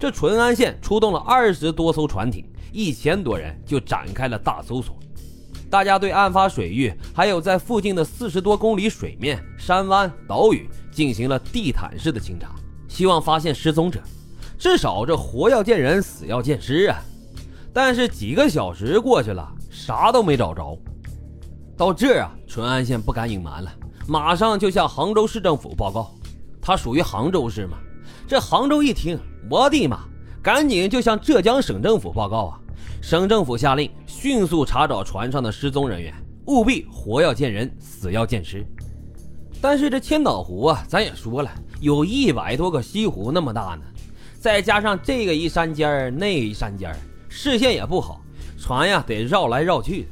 这淳安县出动了二十多艘船艇，一千多人就展开了大搜索。大家对案发水域，还有在附近的四十多公里水面、山湾、岛屿进行了地毯式的清查，希望发现失踪者。至少这活要见人，死要见尸啊！但是几个小时过去了，啥都没找着。到这啊，淳安县不敢隐瞒了，马上就向杭州市政府报告。他属于杭州市嘛？这杭州一听，我的妈！赶紧就向浙江省政府报告啊！省政府下令迅速查找船上的失踪人员，务必活要见人，死要见尸。但是这千岛湖啊，咱也说了，有一百多个西湖那么大呢，再加上这个一山尖儿，那一山尖儿，视线也不好，船呀得绕来绕去的。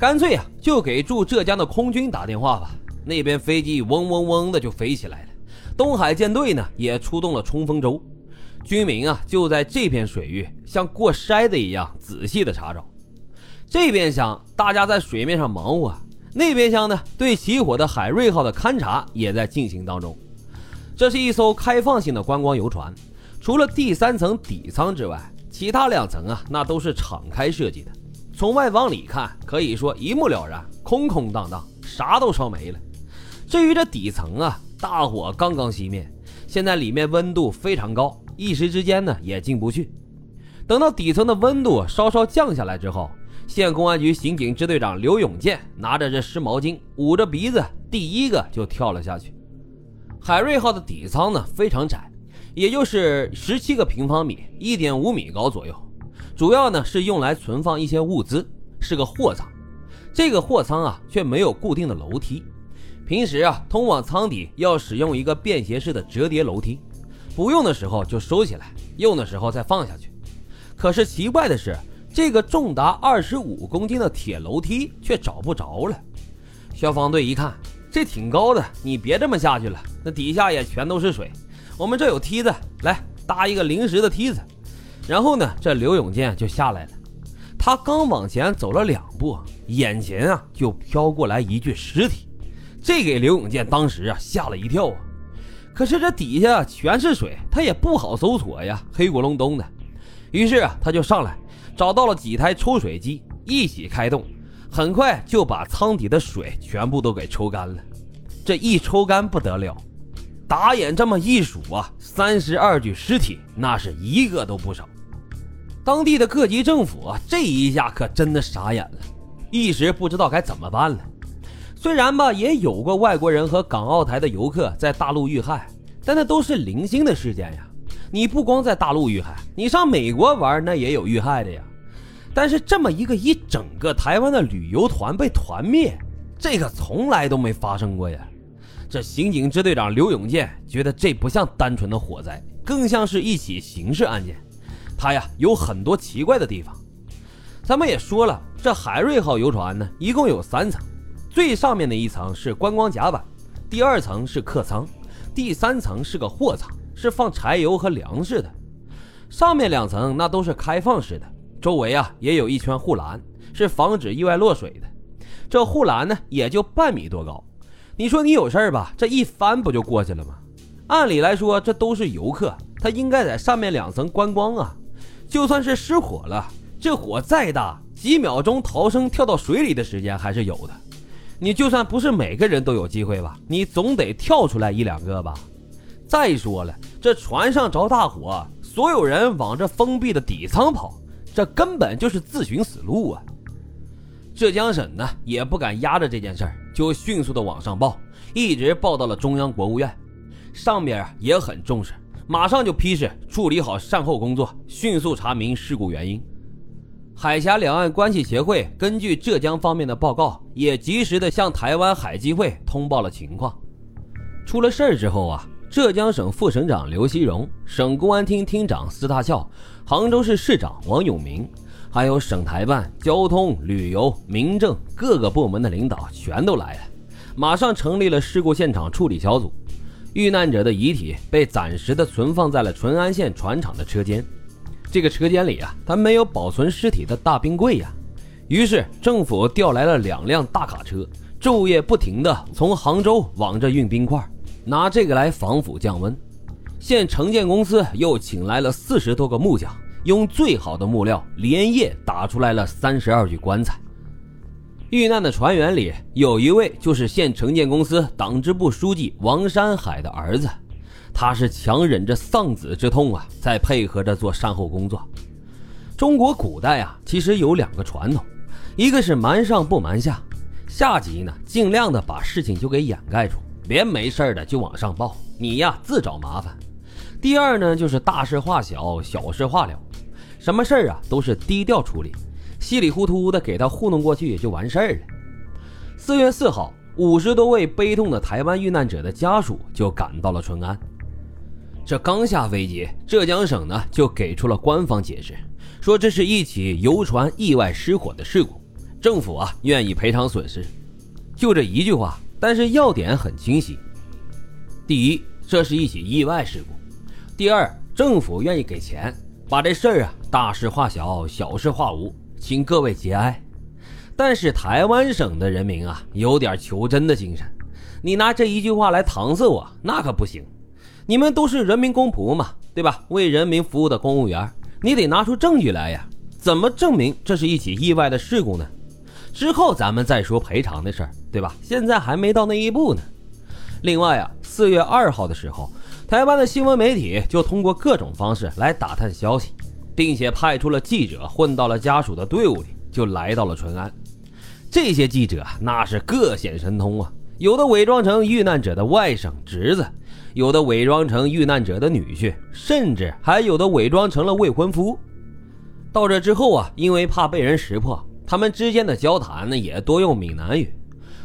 干脆啊，就给驻浙江的空军打电话吧。那边飞机嗡嗡嗡的就飞起来了，东海舰队呢也出动了冲锋舟。军民啊，就在这片水域像过筛子一样仔细的查找。这边厢大家在水面上忙活，那边厢呢，对起火的海瑞号的勘察也在进行当中。这是一艘开放性的观光游船，除了第三层底舱之外，其他两层啊，那都是敞开设计的。从外往里看，可以说一目了然，空空荡荡，啥都烧没了。至于这底层啊，大火刚刚熄灭，现在里面温度非常高。一时之间呢，也进不去。等到底层的温度稍稍降下来之后，县公安局刑警支队长刘永健拿着这湿毛巾，捂着鼻子，第一个就跳了下去。海瑞号的底舱呢非常窄，也就是十七个平方米，一点五米高左右。主要呢是用来存放一些物资，是个货舱。这个货舱啊却没有固定的楼梯，平时啊通往舱底要使用一个便携式的折叠楼梯。不用的时候就收起来，用的时候再放下去。可是奇怪的是，这个重达二十五公斤的铁楼梯却找不着了。消防队一看，这挺高的，你别这么下去了，那底下也全都是水。我们这有梯子，来搭一个临时的梯子。然后呢，这刘永健就下来了。他刚往前走了两步，眼前啊就飘过来一具尸体，这给刘永健当时啊吓了一跳啊。可是这底下全是水，他也不好搜索呀，黑咕隆咚的。于是啊，他就上来找到了几台抽水机，一起开动，很快就把舱底的水全部都给抽干了。这一抽干不得了，打眼这么一数啊，三十二具尸体，那是一个都不少。当地的各级政府啊，这一下可真的傻眼了，一时不知道该怎么办了。虽然吧，也有过外国人和港澳台的游客在大陆遇害，但那都是零星的事件呀。你不光在大陆遇害，你上美国玩那也有遇害的呀。但是这么一个一整个台湾的旅游团被团灭，这个从来都没发生过呀。这刑警支队长刘永健觉得这不像单纯的火灾，更像是一起刑事案件。他呀有很多奇怪的地方。咱们也说了，这海瑞号游船呢，一共有三层。最上面的一层是观光甲板，第二层是客舱，第三层是个货舱，是放柴油和粮食的。上面两层那都是开放式的，周围啊也有一圈护栏，是防止意外落水的。这护栏呢也就半米多高，你说你有事儿吧，这一翻不就过去了吗？按理来说这都是游客，他应该在上面两层观光啊。就算是失火了，这火再大，几秒钟逃生跳到水里的时间还是有的。你就算不是每个人都有机会吧，你总得跳出来一两个吧。再说了，这船上着大火，所有人往这封闭的底舱跑，这根本就是自寻死路啊！浙江省呢也不敢压着这件事儿，就迅速的往上报，一直报到了中央国务院，上面也很重视，马上就批示处理好善后工作，迅速查明事故原因。海峡两岸关系协会根据浙江方面的报告，也及时的向台湾海基会通报了情况。出了事儿之后啊，浙江省副省长刘锡荣、省公安厅厅长司大校、杭州市市长王永明，还有省台办、交通、旅游、民政各个部门的领导全都来了，马上成立了事故现场处理小组。遇难者的遗体被暂时的存放在了淳安县船厂的车间。这个车间里啊，他没有保存尸体的大冰柜呀。于是政府调来了两辆大卡车，昼夜不停的从杭州往这运冰块，拿这个来防腐降温。县城建公司又请来了四十多个木匠，用最好的木料连夜打出来了三十二具棺材。遇难的船员里有一位就是县城建公司党支部书记王山海的儿子，他是强忍着丧子之痛啊，在配合着做善后工作。中国古代啊，其实有两个传统，一个是瞒上不瞒下，下级呢尽量的把事情就给掩盖住，别没事的就往上报，你呀自找麻烦。第二呢，就是大事化小，小事化了，什么事儿啊都是低调处理，稀里糊涂的给他糊弄过去也就完事儿了。四月四号，五十多位悲痛的台湾遇难者的家属就赶到了淳安。这刚下飞机，浙江省呢就给出了官方解释，说这是一起游船意外失火的事故，政府啊愿意赔偿损失。就这一句话，但是要点很清晰：第一，这是一起意外事故。第二，政府愿意给钱，把这事儿啊大事化小，小事化无，请各位节哀。但是台湾省的人民啊，有点求真的精神，你拿这一句话来搪塞我，那可不行。你们都是人民公仆嘛，对吧？为人民服务的公务员，你得拿出证据来呀。怎么证明这是一起意外的事故呢？之后咱们再说赔偿的事儿，对吧？现在还没到那一步呢。另外啊，四月二号的时候。台湾的新闻媒体就通过各种方式来打探消息，并且派出了记者混到了家属的队伍里，就来到了淳安。这些记者那是各显神通啊，有的伪装成遇难者的外甥侄子，有的伪装成遇难者的女婿，甚至还有的伪装成了未婚夫。到这之后啊，因为怕被人识破，他们之间的交谈呢也多用闽南语。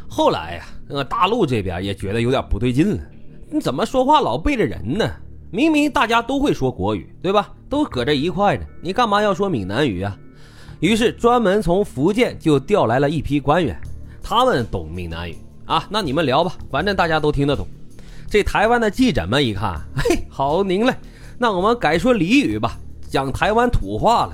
后来呀，呃，大陆这边也觉得有点不对劲了。你怎么说话老背着人呢？明明大家都会说国语，对吧？都搁这一块的，你干嘛要说闽南语啊？于是专门从福建就调来了一批官员，他们懂闽南语啊。那你们聊吧，反正大家都听得懂。这台湾的记者们一看，嘿，好您嘞，那我们改说俚语吧，讲台湾土话了。